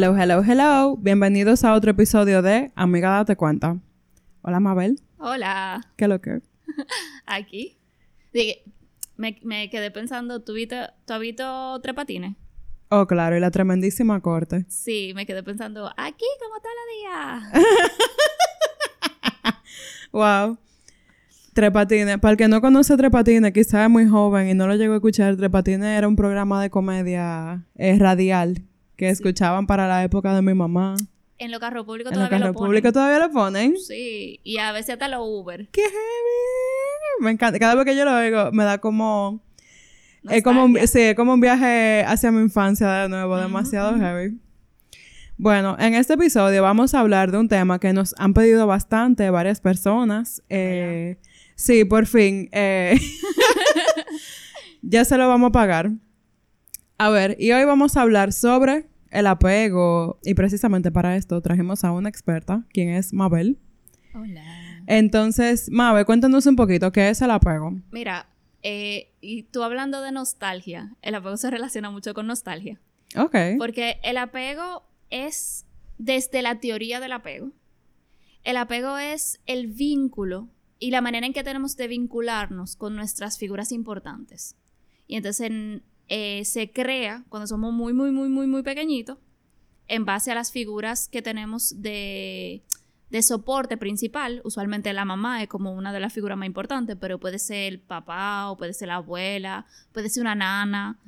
Hello, hello, hello. Bienvenidos a otro episodio de Amiga Date Cuenta. Hola, Mabel. Hola. ¿Qué lo que? Aquí. Dije, me, me quedé pensando, ¿tú, viste, ¿tú has visto Tres Patines? Oh, claro, y la tremendísima corte. Sí, me quedé pensando, aquí, ¿cómo está la día? wow. Trepatines. Para el que no conoce Trepatines, quizás es muy joven y no lo llegó a escuchar, Trepatines era un programa de comedia eh, radial que escuchaban para la época de mi mamá. En los carros públicos En los todavía carros lo ponen. públicos todavía lo ponen. Sí, y a veces hasta los Uber. ¡Qué heavy! Me encanta. Cada vez que yo lo oigo, me da como... Es como, un, sí, es como un viaje hacia mi infancia de nuevo, demasiado heavy. Bueno, en este episodio vamos a hablar de un tema que nos han pedido bastante varias personas. Eh, sí, por fin. eh, ya se lo vamos a pagar. A ver, y hoy vamos a hablar sobre el apego. Y precisamente para esto trajimos a una experta, quien es Mabel. Hola. Entonces, Mabel, cuéntanos un poquito, ¿qué es el apego? Mira, eh, y tú hablando de nostalgia, el apego se relaciona mucho con nostalgia. Ok. Porque el apego es desde la teoría del apego. El apego es el vínculo y la manera en que tenemos de vincularnos con nuestras figuras importantes. Y entonces en- eh, se crea cuando somos muy, muy, muy, muy, muy pequeñitos en base a las figuras que tenemos de, de soporte principal. Usualmente la mamá es como una de las figuras más importantes, pero puede ser el papá o puede ser la abuela, puede ser una nana.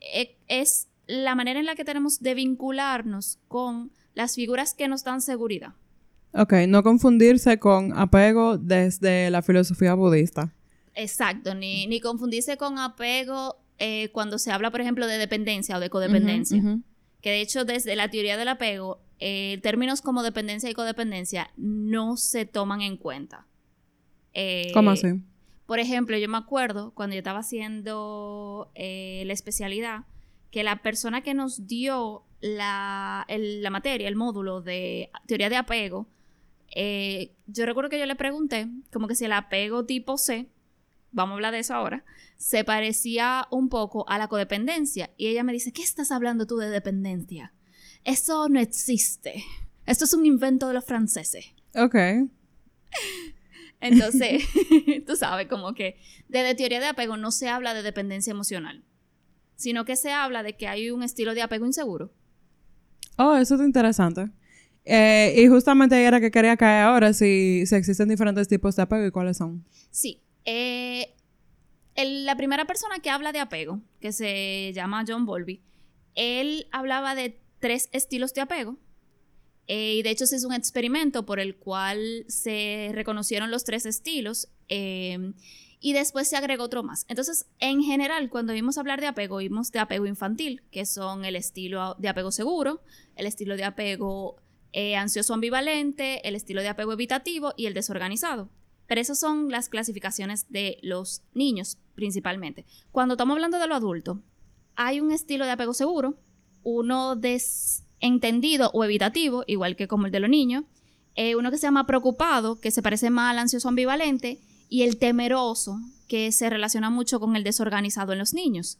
E- Es la manera en la que tenemos de vincularnos con las figuras que nos dan seguridad. Ok, no confundirse con apego desde la filosofía budista. Exacto, ni, ni confundirse con apego eh, cuando se habla, por ejemplo, de dependencia o de codependencia. Que de hecho, desde la teoría del apego, eh, términos como dependencia y codependencia no se toman en cuenta. Eh, ¿Cómo así? Por ejemplo, yo me acuerdo cuando yo estaba haciendo la especialidad, que la persona que nos dio la, el- la materia, el módulo de teoría de apego, yo recuerdo que yo le pregunté, como que si el apego tipo C, vamos a hablar de eso ahora, se parecía un poco a la codependencia. Y ella me dice, ¿qué estás hablando tú de dependencia? Eso no existe. Esto es un invento de los franceses. Ok. Entonces, tú sabes, como que desde teoría de apego no se habla de dependencia emocional, sino que se habla de que hay un estilo de apego inseguro. Oh, eso es interesante. Eh, y justamente era que quería caer ahora, si, si existen diferentes tipos de apego y cuáles son. Sí. eh, la primera persona que habla de apego, que se llama John Bowlby, él hablaba de tres estilos de apego. eh, y de hecho, ese es un experimento por el cual se reconocieron los tres estilos. eh, y después se agregó otro más. Entonces, en general, cuando vimos hablar de apego, vimos de apego infantil, que son el estilo de apego seguro, el estilo de apego eh, ansioso ambivalente, el estilo de apego evitativo y el desorganizado. Pero esas son las clasificaciones de los niños principalmente. Cuando estamos hablando de lo adulto, hay un estilo de apego seguro, uno desentendido o evitativo, igual que como el de los niños, eh, uno que se llama preocupado, que se parece más al ansioso ambivalente, y el temeroso, que se relaciona mucho con el desorganizado en los niños.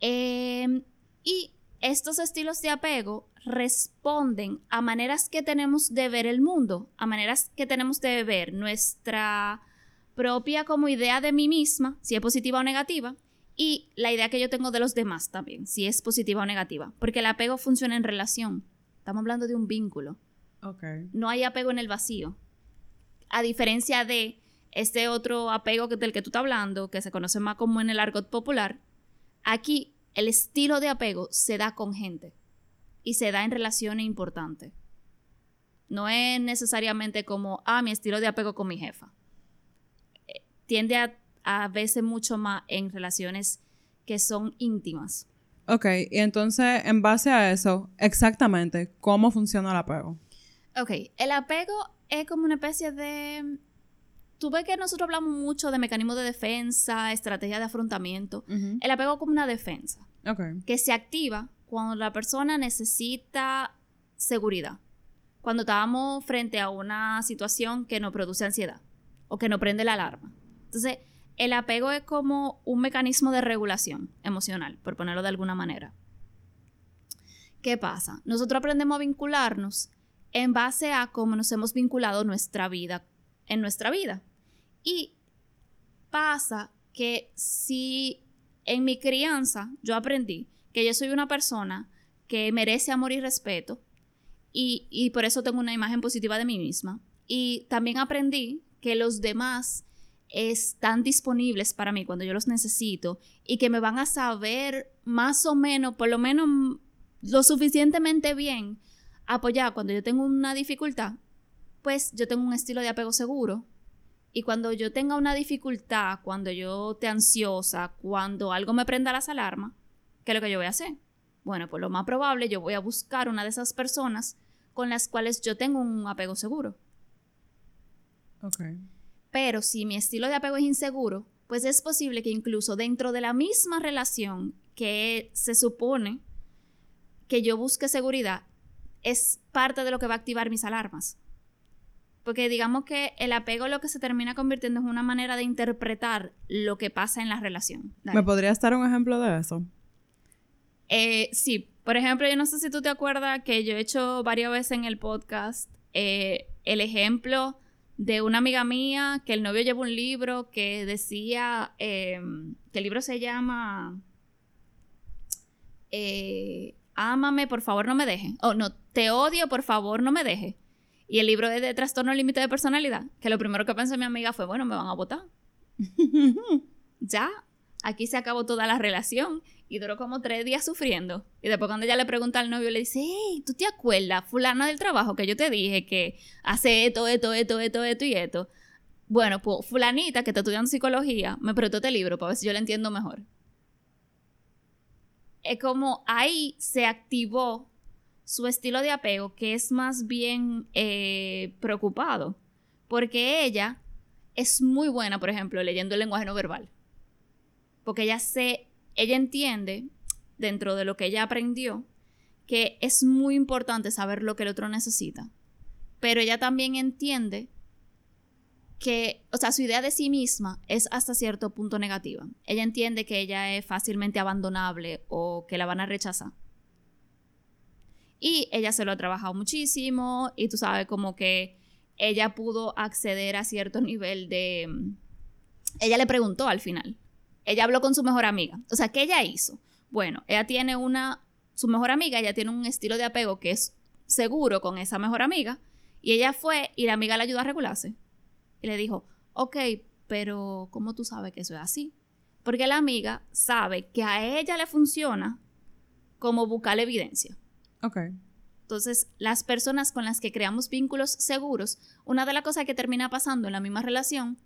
Eh, y estos estilos de apego responden a maneras que tenemos de ver el mundo, a maneras que tenemos de ver nuestra propia como idea de mí misma, si es positiva o negativa, y la idea que yo tengo de los demás también, si es positiva o negativa, porque el apego funciona en relación. Estamos hablando de un vínculo. Ok. No hay apego en el vacío. A diferencia de este otro apego que- del que tú estás hablando, que se conoce más como en el argot popular, aquí el estilo de apego se da con gente y se da en relaciones importantes. No es necesariamente como, ah, mi estilo de apego con mi jefa. Tiende a, a veces mucho más en relaciones que son íntimas. Ok, y entonces, en base a eso, exactamente, ¿cómo funciona el apego? Ok, el apego es como una especie de... Tú ves que nosotros hablamos mucho de mecanismos de defensa, estrategia de afrontamiento. El apego es como una defensa que se activa cuando la persona necesita seguridad. Cuando estamos frente a una situación que nos produce ansiedad o que nos prende la alarma. Entonces, el apego es como un mecanismo de regulación emocional, por ponerlo de alguna manera. ¿Qué pasa? Nosotros aprendemos a vincularnos en base a cómo nos hemos vinculado nuestra vida, en nuestra vida. Y pasa que si en mi crianza yo aprendí que yo soy una persona que merece amor y respeto, y, y por eso tengo una imagen positiva de mí misma, y también aprendí que los demás están disponibles para mí cuando yo los necesito y que me van a saber más o menos, por lo menos lo suficientemente bien apoyar cuando yo tengo una dificultad, pues yo tengo un estilo de apego seguro. Y cuando yo tenga una dificultad, cuando yo esté ansiosa, cuando algo me prenda las alarmas, ¿qué es lo que yo voy a hacer? Bueno, pues lo más probable yo voy a buscar una de esas personas con las cuales yo tengo un apego seguro. Ok. Pero si mi estilo de apego es inseguro, pues es posible que incluso dentro de la misma relación que se supone que yo busque seguridad, es parte de lo que va a activar mis alarmas. Porque digamos que el apego lo que se termina convirtiendo es una manera de interpretar lo que pasa en la relación. ¿Me podrías dar un ejemplo de eso? Eh, sí, por ejemplo, yo no sé si tú te acuerdas que yo he hecho varias veces en el podcast eh, el ejemplo de una amiga mía que el novio lleva un libro que decía em, que el libro se llama eh, Ámame, por favor, no me deje. O no, te odio, por favor, no me deje. Y el libro es de trastorno límite de personalidad, que lo primero que pensó mi amiga fue, bueno, me van a votar. ya, aquí se acabó toda la relación y duró como tres días sufriendo. Y después cuando ella le pregunta al novio, le dice, hey, ¿tú te acuerdas, fulana del trabajo, que yo te dije que hace esto, esto, esto, esto, esto y esto? Bueno, pues fulanita que está estudiando psicología me prestó este libro para ver si yo lo entiendo mejor. Es como ahí se activó su estilo de apego, que es más bien eh, preocupado, porque ella es muy buena, por ejemplo, leyendo el lenguaje no verbal, porque ella se, ella entiende dentro de lo que ella aprendió que es muy importante saber lo que el otro necesita, pero ella también entiende que, o sea, su idea de sí misma es hasta cierto punto negativa. Ella entiende que ella es fácilmente abandonable o que la van a rechazar. Y ella se lo ha trabajado muchísimo y tú sabes como que ella pudo acceder a cierto nivel de... Ella le preguntó al final. Ella habló con su mejor amiga. O sea, ¿qué ella hizo? Bueno, ella tiene una... Su mejor amiga, ella tiene un estilo de apego que es seguro con esa mejor amiga. Y ella fue y la amiga le ayudó a regularse. Y le dijo, ok, pero ¿cómo tú sabes que eso es así? Porque la amiga sabe que a ella le funciona como buscar evidencia. Ok. Entonces, las personas con las que creamos vínculos seguros, una de las cosas que termina pasando en la misma relación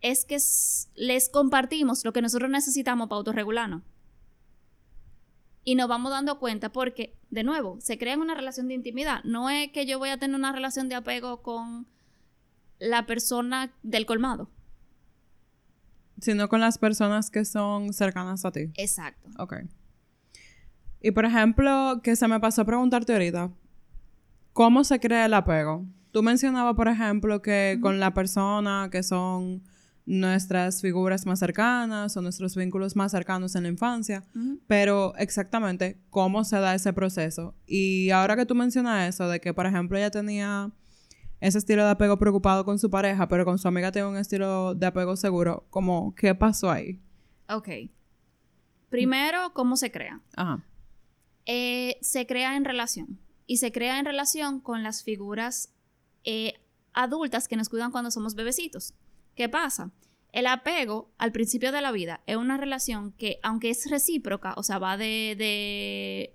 es que les compartimos lo que nosotros necesitamos para autorregularnos. Y nos vamos dando cuenta porque, de nuevo, se crea una relación de intimidad. No es que yo voy a tener una relación de apego con la persona del colmado. Sino con las personas que son cercanas a ti. Exacto. Ok. Y por ejemplo, que se me pasó a preguntarte ahorita, ¿cómo se crea el apego? Tú mencionabas, por ejemplo, que con la persona que son nuestras figuras más cercanas o nuestros vínculos más cercanos en la infancia, pero exactamente cómo se da ese proceso. Y ahora que tú mencionas eso, de que, por ejemplo, ella tenía ese estilo de apego preocupado con su pareja, pero con su amiga tiene un estilo de apego seguro, como, ¿qué pasó ahí? Ok. Primero, ¿cómo se crea? Ajá. Eh, se crea en relación. Y se crea en relación con las figuras eh, adultas que nos cuidan cuando somos bebecitos. ¿Qué pasa? El apego al principio de la vida es una relación que, aunque es recíproca, o sea, va de,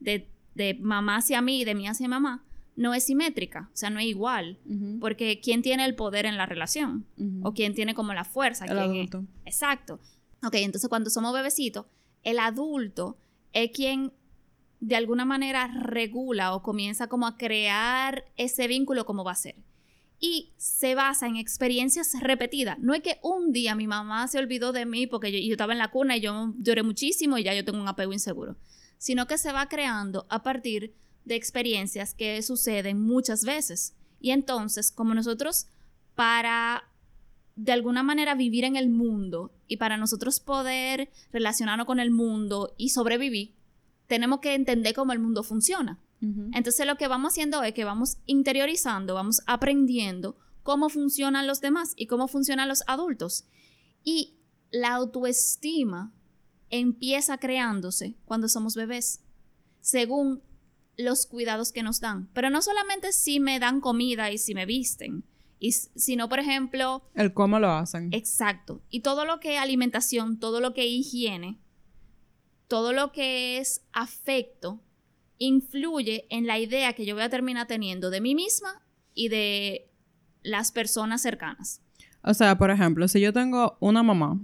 de, de, mamá hacia mí y de mí hacia mamá, no es simétrica, o sea, no es igual, porque ¿quién tiene el poder en la relación? O quién tiene como la fuerza. El adulto. Exacto. Ok, entonces cuando somos bebecitos, el adulto es quien de alguna manera regula o comienza como a crear ese vínculo como va a ser. Y se basa en experiencias repetidas. No es que un día mi mamá se olvidó de mí porque yo, estaba en la cuna y yo lloré muchísimo y ya yo tengo un apego inseguro. Sino que se va creando a partir de experiencias que suceden muchas veces. Y entonces, como nosotros, para de alguna manera vivir en el mundo y para nosotros poder relacionarnos con el mundo y sobrevivir, tenemos que entender cómo el mundo funciona. Entonces lo que vamos haciendo es que vamos interiorizando, vamos aprendiendo cómo funcionan los demás y cómo funcionan los adultos. Y la autoestima empieza creándose cuando somos bebés, según los cuidados que nos dan. Pero no solamente si me dan comida y si me visten, y, sino, por ejemplo... El cómo lo hacen. Exacto. Y todo lo que es alimentación, todo lo que es higiene, todo lo que es afecto, influye en la idea que yo voy a terminar teniendo de mí misma y de las personas cercanas. O sea, por ejemplo, si yo tengo una mamá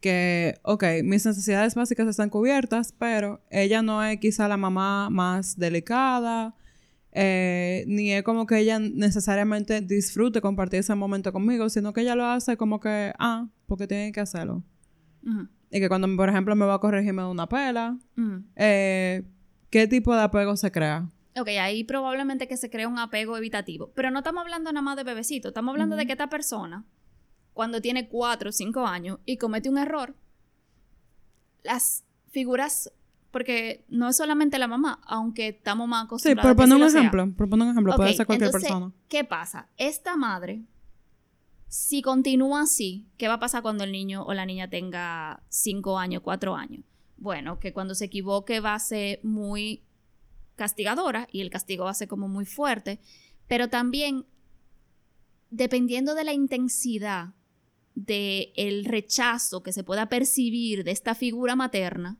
que, ok, mis necesidades básicas están cubiertas, pero ella no es quizá la mamá más delicada, eh, ni es como que ella necesariamente disfrute compartir ese momento conmigo, sino que ella lo hace como que, ah, porque tiene que hacerlo. Y que cuando, por ejemplo, me va a corregir me da una pela, eh, ¿qué tipo de apego se crea? Ok, ahí probablemente que se crea un apego evitativo. Pero no estamos hablando nada más de bebecito, estamos hablando de que esta persona, cuando tiene cuatro o cinco años y comete un error, las figuras, porque no es solamente la mamá, aunque estamos más acostumbrados. Sí, propone un ejemplo, propone un ejemplo, puede ser cualquier persona. ¿Qué pasa? Esta madre, si continúa así, ¿qué va a pasar cuando el niño o la niña tenga cinco años, cuatro años? Bueno, que cuando se equivoque va a ser muy castigadora y el castigo va a ser como muy fuerte, pero también dependiendo de la intensidad del el rechazo que se pueda percibir de esta figura materna,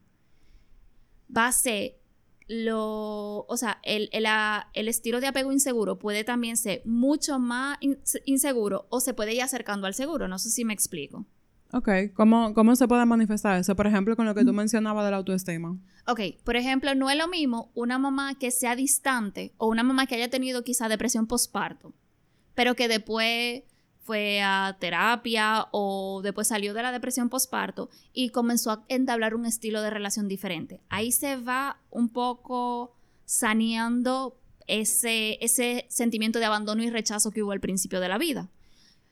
va a ser lo, o sea, el, el, estilo de apego inseguro puede también ser mucho más inseguro o se puede ir acercando al seguro, no sé si me explico. Ok, ¿Cómo, ¿cómo se puede manifestar eso? Por ejemplo, con lo que tú mencionabas de la autoestima. Ok, por ejemplo, no es lo mismo una mamá que sea distante o una mamá que haya tenido quizá depresión postparto, pero que después fue a terapia o después salió de la depresión postparto y comenzó a entablar un estilo de relación diferente. Ahí se va un poco saneando ese, ese sentimiento de abandono y rechazo que hubo al principio de la vida.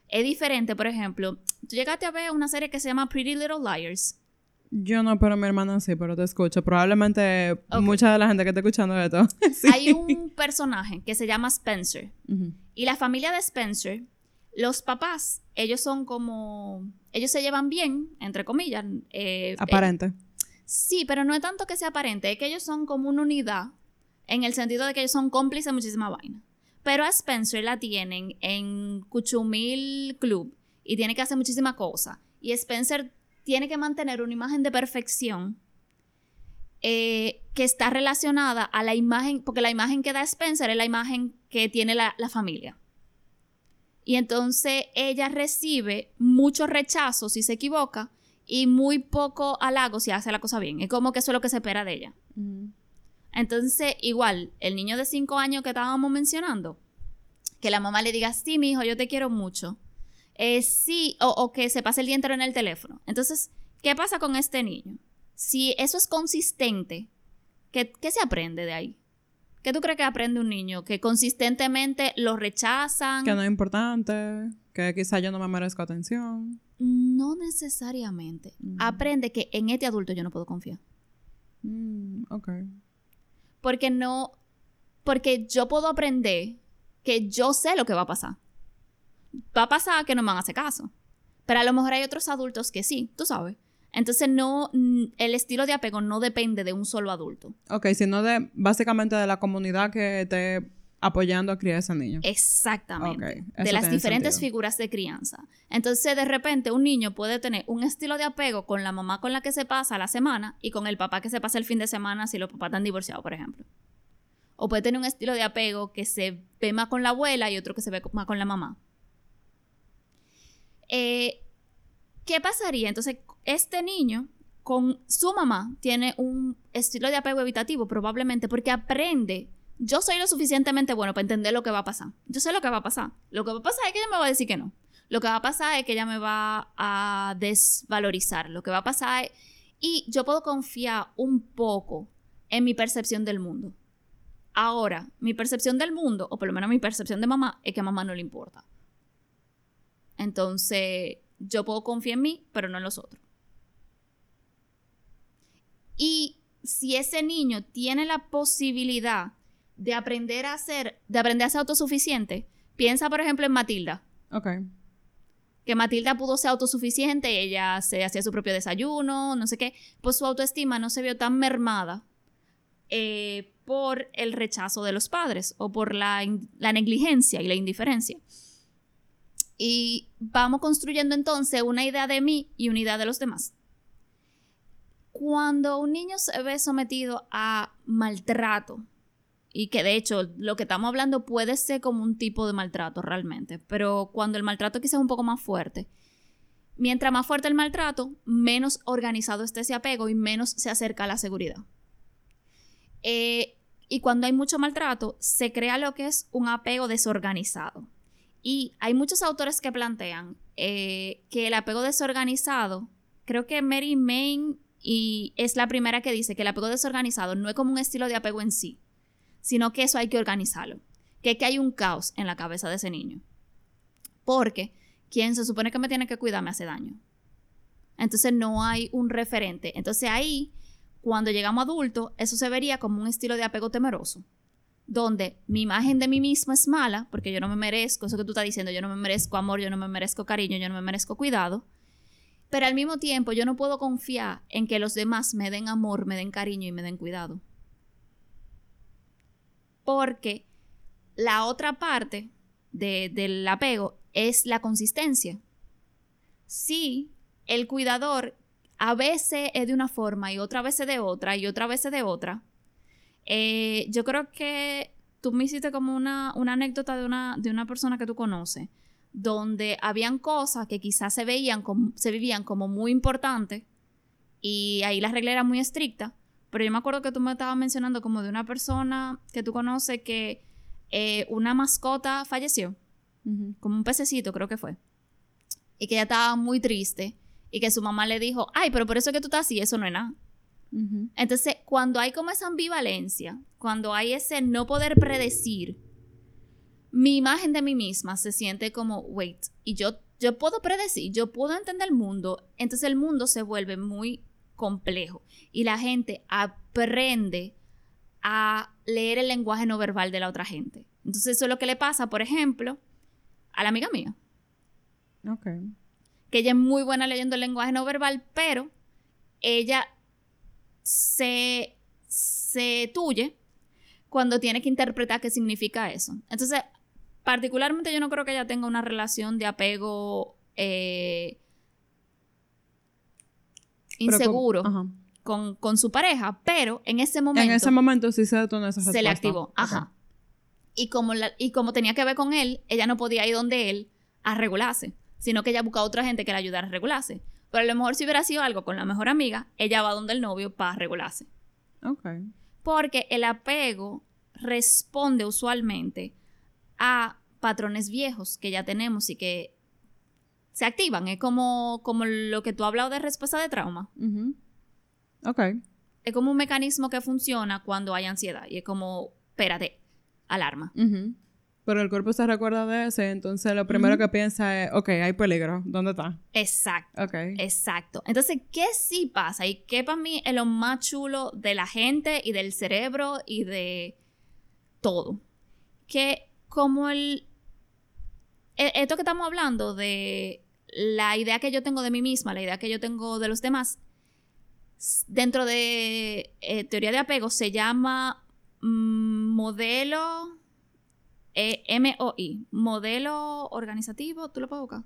Es diferente, por ejemplo, tú llegaste a ver una serie que se llama Pretty Little Liars. Yo no, pero mi hermana sí, pero te escucho. Probablemente mucha de la gente que está escuchando esto. Hay un personaje que se llama Spencer. Y la familia de Spencer, los papás, ellos son como. Ellos se llevan bien, entre comillas. Eh, aparente. sí, pero no es tanto que sea aparente, es que ellos son como una unidad, en el sentido de que ellos son cómplices de muchísima vaina. Pero a Spencer la tienen en Cuchumil Club y tiene que hacer muchísimas cosas. Y Spencer tiene que mantener una imagen de perfección eh, que está relacionada a la imagen, porque la imagen que da Spencer es la imagen que tiene la, familia. Y entonces ella recibe mucho rechazo si se equivoca y muy poco halago si hace la cosa bien. Es como que eso es lo que se espera de ella. Entonces, igual, el niño de 5 años que estábamos mencionando, que la mamá le diga, sí, mi hijo, yo te quiero mucho. Eh, sí, o, que se pase el día entero en el teléfono. Entonces, ¿qué pasa con este niño? Si eso es consistente, ¿qué, se aprende de ahí? ¿Qué tú crees que aprende un niño? Que consistentemente lo rechazan. Que no es importante, que quizá yo no me merezco atención. No necesariamente. Mm. Aprende que en este adulto yo no puedo confiar. Mm, ok. Porque no, porque yo puedo aprender que yo sé lo que va a pasar. Va a pasar que no me van a hacer caso. Pero a lo mejor hay otros adultos que sí, tú sabes. Entonces no, el estilo de apego no depende de un solo adulto. Ok, sino de básicamente de la comunidad que esté apoyando a criar a ese niño. Exactamente. de las diferentes figuras de crianza. Entonces, de repente, un niño puede tener un estilo de apego con la mamá con la que se pasa la semana y con el papá que se pasa el fin de semana si los papás están divorciados, por ejemplo. O puede tener un estilo de apego que se ve más con la abuela y otro que se ve más con la mamá. Eh, ¿Qué pasaría? Entonces, este niño con su mamá tiene un estilo de apego evitativo, probablemente porque aprende yo soy lo suficientemente bueno para entender lo que va a pasar. Yo sé lo que va a pasar. Lo que va a pasar es que ella me va a decir que no. Lo que va a pasar es que ella me va a desvalorizar. Lo que va a pasar es... Y yo puedo confiar un poco en mi percepción del mundo. Ahora, mi percepción del mundo, o por lo menos mi percepción de mamá, es que a mamá no le importa. Entonces, yo puedo confiar en mí, pero no en los otros. Y si ese niño tiene la posibilidad de aprender a ser, de aprender a ser autosuficiente, piensa por ejemplo en Matilda. Ok. Que Matilda pudo ser autosuficiente, ella se hacía su propio desayuno, no sé qué, pues su autoestima no se vio tan mermada eh, por el rechazo de los padres o por la, la negligencia y la indiferencia. Y vamos construyendo entonces una idea de mí y una idea de los demás. Cuando un niño se ve sometido a maltrato, y que de hecho lo que estamos hablando puede ser como un tipo de maltrato realmente, pero cuando el maltrato quizás es un poco más fuerte, mientras más fuerte el maltrato, menos organizado está ese apego y menos se acerca a la seguridad. Eh, y cuando hay mucho maltrato, se crea lo que es un apego desorganizado. Y hay muchos autores que plantean eh, que el apego desorganizado, creo que Mary Main y es la primera que dice que el apego desorganizado no es como un estilo de apego en sí, sino que eso hay que organizarlo, que, hay un caos en la cabeza de ese niño. Porque quien se supone que me tiene que cuidar me hace daño. Entonces no hay un referente. Entonces ahí, cuando llegamos adultos, eso se vería como un estilo de apego temeroso, donde mi imagen de mí mismo es mala, porque yo no me merezco, eso que tú estás diciendo, yo no me merezco amor, yo no me merezco cariño, yo no me merezco cuidado, pero al mismo tiempo yo no puedo confiar en que los demás me den amor, me den cariño y me den cuidado. Porque la otra parte del apego es la consistencia. Sí, el cuidador a veces es de una forma y otra vez es de otra y otra vez es de otra. Eh, yo creo que tú me hiciste como una, anécdota de una, de persona que tú conoces donde habían cosas que quizás se veían se vivían como muy importantes y ahí la regla era muy estricta, pero yo me acuerdo que tú me estabas mencionando como de una persona que tú conoces que eh, una mascota falleció, como un pececito creo que fue, y que ella estaba muy triste y que su mamá le dijo, ay, pero por eso que tú estás así, eso no es nada. Entonces, cuando hay como esa ambivalencia, cuando hay ese no poder predecir, mi imagen de mí misma se siente como, wait, y yo, yo puedo predecir, yo puedo entender el mundo, entonces el mundo se vuelve muy complejo y la gente aprende a leer el lenguaje no verbal de la otra gente. Entonces eso es lo que le pasa, por ejemplo, a la amiga mía. Ok. Que ella es muy buena leyendo el lenguaje no verbal, pero ella se, se tuye cuando tiene que interpretar qué significa eso. Entonces, particularmente yo no creo que ella tenga una relación de apego eh, inseguro con, su pareja, pero en ese momento... En ese momento sí se detonó esa respuesta. Se le activó, ajá. Y como, y como tenía que ver con él, ella no podía ir donde él a regularse, sino que ella buscaba a otra gente que le ayudara a regularse. Pero a lo mejor si hubiera sido algo con la mejor amiga, ella va donde el novio para regularse. Ok. Porque el apego responde usualmente a patrones viejos que ya tenemos y que se activan. Es como, como lo que tú has hablado de respuesta de trauma. Ok. Es como un mecanismo que funciona cuando hay ansiedad. Y es como, espérate, alarma. Pero el cuerpo se recuerda de ese, entonces lo primero que piensa es, ok, hay peligro, ¿dónde está? Exacto. Ok. Exacto. Entonces, ¿qué sí pasa? Y qué para mí es lo más chulo de la gente y del cerebro y de todo. Que como el, esto que estamos hablando de la idea que yo tengo de mí misma, la idea que yo tengo de los demás, dentro de eh, teoría de apego se llama mm, modelo eh, MOI, modelo organizativo, ¿tú lo puedes buscar?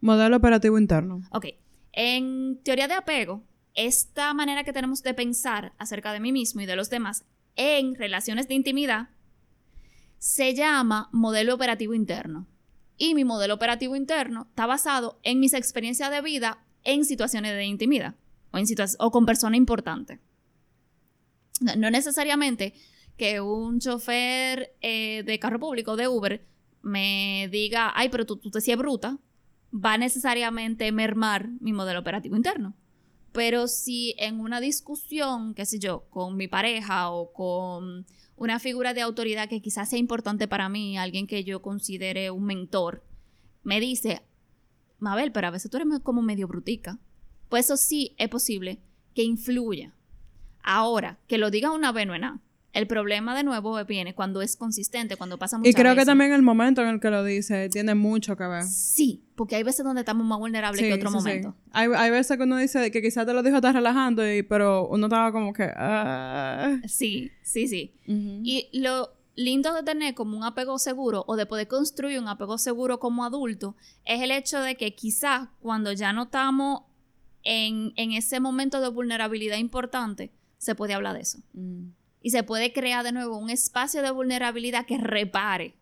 Modelo operativo interno. Ok, en teoría de apego, esta manera que tenemos de pensar acerca de mí mismo y de los demás en relaciones de intimidad se llama modelo operativo interno y mi modelo operativo interno está basado en mis experiencias de vida en situaciones de intimidad o, en o con personas importantes. No necesariamente que un chofer eh, de carro público, de Uber, me diga, ay, pero tú, tú te sientes bruta, va necesariamente mermar mi modelo operativo interno. Pero si en una discusión, qué sé yo, con mi pareja o con una figura de autoridad que quizás sea importante para mí, alguien que yo considere un mentor, me dice, Mabel, pero a veces tú eres como medio brutica. Pues eso sí es posible que influya Ahora, que lo diga una vez no es nada. El problema de nuevo viene cuando es consistente, cuando pasa muchas Y creo que también el momento en el que lo dice tiene mucho que ver. Sí, porque hay veces donde estamos más vulnerables Sí, que otro sí, sí. momento. Hay, hay veces que uno dice que quizás te lo dijo estás relajando, y, pero uno estaba como que... ah. Sí, sí, sí. Y lo lindo de tener como un apego seguro o de poder construir un apego seguro como adulto es el hecho de que quizás cuando ya no estamos en, en ese momento de vulnerabilidad importante, se puede hablar de eso. Mm. Y se puede crear de nuevo un espacio de vulnerabilidad que repare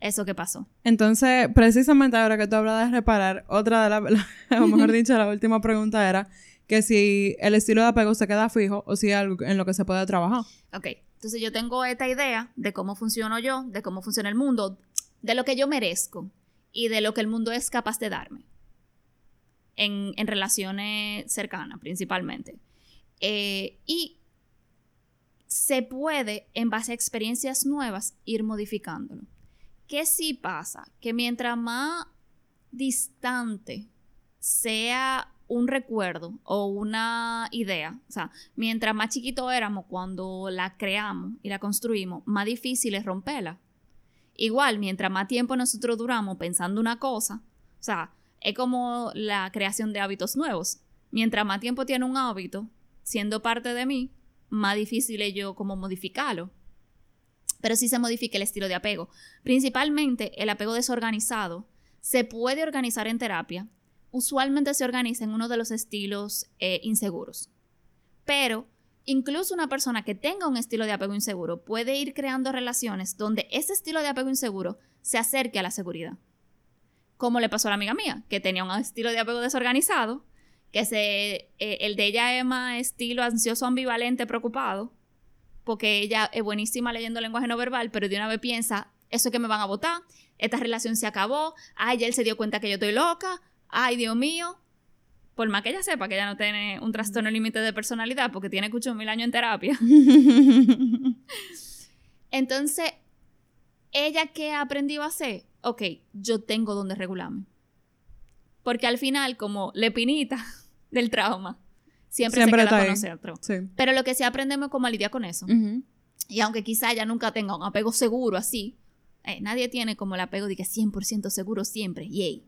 eso que pasó. Entonces, precisamente ahora que tú hablas de reparar, otra de las, o mejor dicho, la última pregunta era que si el estilo de apego se queda fijo o si hay algo en lo que se puede trabajar. Ok, entonces yo tengo esta idea de cómo funciono yo, de cómo funciona el mundo, de lo que yo merezco y de lo que el mundo es capaz de darme. En, en relaciones cercanas, principalmente. Eh, y se puede, en base a experiencias nuevas, ir modificándolo. ¿Qué sí pasa? Que mientras más distante sea un recuerdo o una idea, o sea, mientras más chiquito éramos cuando la creamos y la construimos, más difícil es romperla. Igual, mientras más tiempo nosotros duramos pensando una cosa, o sea, es como la creación de hábitos nuevos. Mientras más tiempo tiene un hábito siendo parte de mí, más difícil es yo como modificarlo. Pero sí se modifica el estilo de apego. Principalmente el apego desorganizado se puede organizar en terapia. Usualmente se organiza en uno de los estilos eh, inseguros. Pero incluso una persona que tenga un estilo de apego inseguro puede ir creando relaciones donde ese estilo de apego inseguro se acerque a la seguridad. Como le pasó a la amiga mía, que tenía un estilo de apego desorganizado, que se, eh, el de ella es más estilo ansioso, ambivalente, preocupado, porque ella es buenísima leyendo lenguaje no verbal, pero de una vez piensa, eso es que me van a votar, esta relación se acabó, ay, ya él se dio cuenta que yo estoy loca, ay, Dios mío. Por más que ella sepa que ella no tiene un trastorno límite de personalidad, porque tiene 8 mil años en terapia. Entonces, ¿ella qué ha aprendido a hacer? Ok, yo tengo donde regularme. Porque al final, como la espinita del trauma, siempre, Siempre se queda con nosotros. Sí. Pero lo que sí aprendemos es cómo lidiar con eso. Y aunque quizá ella nunca tenga un apego seguro así, eh, nadie tiene como el apego de que 100% seguro siempre, yay.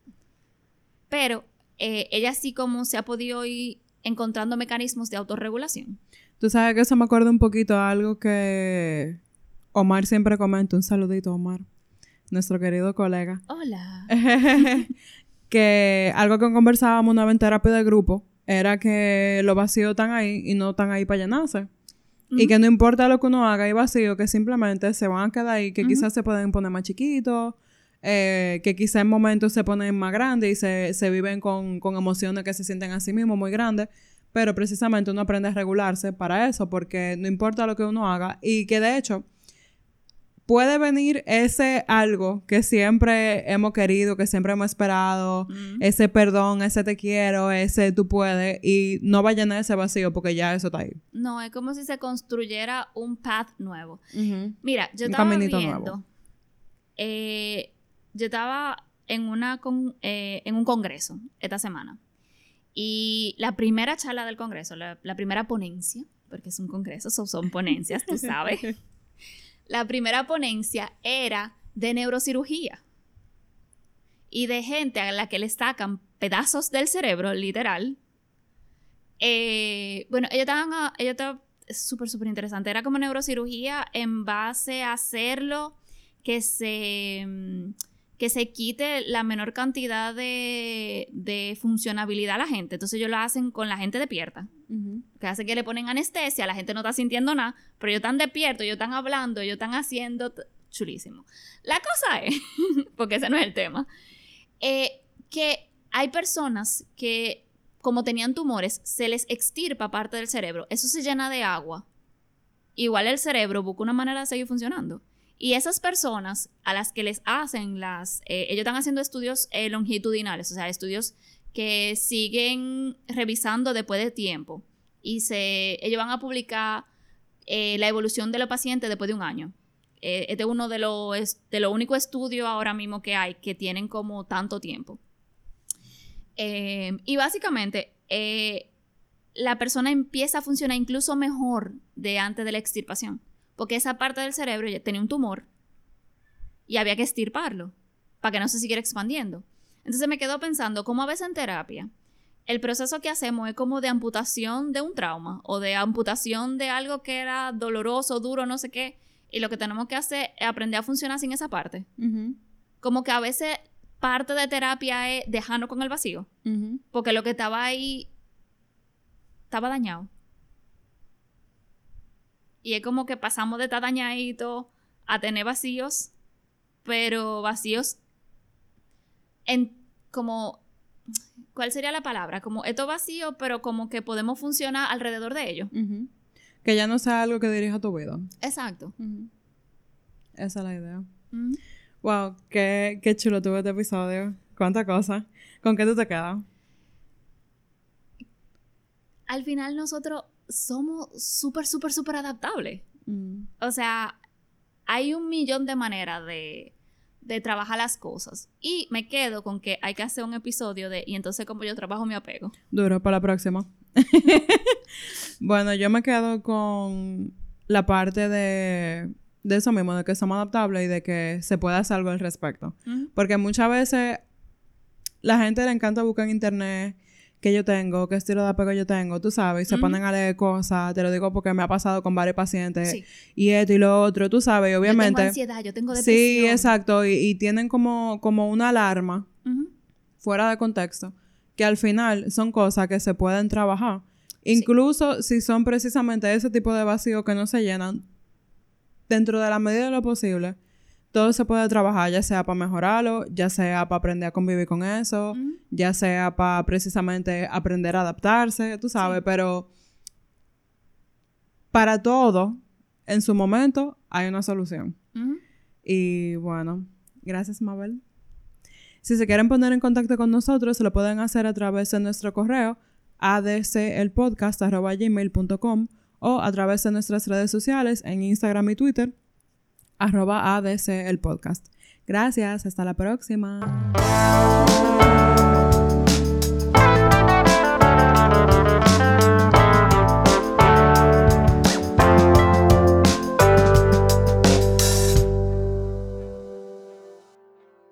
Pero eh, ella sí como se ha podido ir encontrando mecanismos de autorregulación. Tú sabes que eso me acuerda un poquito a algo que Omar siempre comenta. Un saludito, Omar. Nuestro querido colega. Hola. que algo que conversábamos una vez en terapia de grupo era que los vacíos están ahí y no están ahí para llenarse. Y que no importa lo que uno haga, hay vacíos que simplemente se van a quedar ahí, que quizás se pueden poner más chiquitos, eh, que quizás en momentos se ponen más grandes y se, se viven con, con emociones que se sienten a sí mismos muy grandes. Pero precisamente uno aprende a regularse para eso, porque no importa lo que uno haga. Y que de hecho, puede venir ese algo que siempre hemos querido, que siempre hemos esperado, ese perdón, ese te quiero, ese tú puedes, y no va a llenar ese vacío porque ya eso está ahí. No, es como si se construyera un path nuevo. Mira, yo estaba viendo, nuevo. eh, yo estaba en, una con- eh, en un congreso esta semana. Y la primera charla del congreso, la, la primera ponencia, porque es un congreso, so- son ponencias, tú sabes. La primera ponencia era de neurocirugía. Y de gente a la que le sacan pedazos del cerebro, literal. Eh, bueno, ellos estaban, ellos estaban es súper, súper interesante. Era como neurocirugía en base a hacerlo que se, mm, que se quite la menor cantidad de, de funcionabilidad a la gente. Entonces ellos lo hacen con la gente despierta. Ujú. Que hace que le ponen anestesia, la gente no está sintiendo nada, pero ellos están despiertos, ellos están hablando, ellos están haciendo... Chulísimo. La cosa es, porque ese no es el tema, eh, que hay personas que, como tenían tumores, se les extirpa parte del cerebro. Eso se llena de agua. Igual el cerebro busca una manera de seguir funcionando. Y esas personas a las que les hacen las... eh, ellos están haciendo estudios eh, longitudinales, o sea, estudios que siguen revisando después de tiempo. Y se, ellos van a publicar eh, la evolución de los pacientes después de un año. Este es uno de los de los únicos estudios ahora mismo que hay que tienen como tanto tiempo. Y básicamente, la persona empieza a funcionar incluso mejor de antes de la extirpación. Porque esa parte del cerebro ya tenía un tumor y había que extirparlo para que no se siguiera expandiendo. Entonces me quedo pensando, cómo a veces en terapia, el proceso que hacemos es como de amputación de un trauma o de amputación de algo que era doloroso, duro, no sé qué, y lo que tenemos que hacer es aprender a funcionar sin esa parte. Como que a veces parte de terapia es dejarnos con el vacío, porque lo que estaba ahí estaba dañado. Y es como que pasamos de estar dañadito a tener vacíos, pero vacíos en como ¿cuál sería la palabra? Como esto vacío, pero como que podemos funcionar alrededor de ello. Que ya no sea algo que dirija tu vida. Exacto. Esa es la idea. Wow, qué, qué chulo tuvo este episodio. Cuánta cosa. ¿Con qué tú te quedas? Al final nosotros somos súper, súper, súper adaptables. O sea, hay un millón de maneras de de trabajar las cosas. Y me quedo con que hay que hacer un episodio de, y entonces como yo trabajo mi apego. Duro, para la próxima. bueno, yo me quedo con la parte de, de eso mismo, de que somos adaptables y de que se puede hacer algo al respecto. Porque muchas veces la gente le encanta buscar en internet que yo tengo, qué estilo de apego yo tengo, tú sabes, y se ponen a leer cosas, te lo digo porque me ha pasado con varios pacientes, y esto y lo otro, tú sabes, y obviamente... Yo tengo ansiedad, yo tengo depresión. Sí, exacto, y, tienen como, como una alarma fuera de contexto, que al final son cosas que se pueden trabajar, incluso si son precisamente ese tipo de vacíos que no se llenan, dentro de la medida de lo posible, todo se puede trabajar, ya sea para mejorarlo, ya sea para aprender a convivir con eso, ya sea para precisamente aprender a adaptarse, tú sabes, pero para todo, en su momento, hay una solución. Y bueno, gracias Mabel. Si se quieren poner en contacto con nosotros, se lo pueden hacer a través de nuestro correo adcelpodcast.gmail.com o a través de nuestras redes sociales en Instagram y Twitter arroba ADC el podcast. Gracias, hasta la próxima.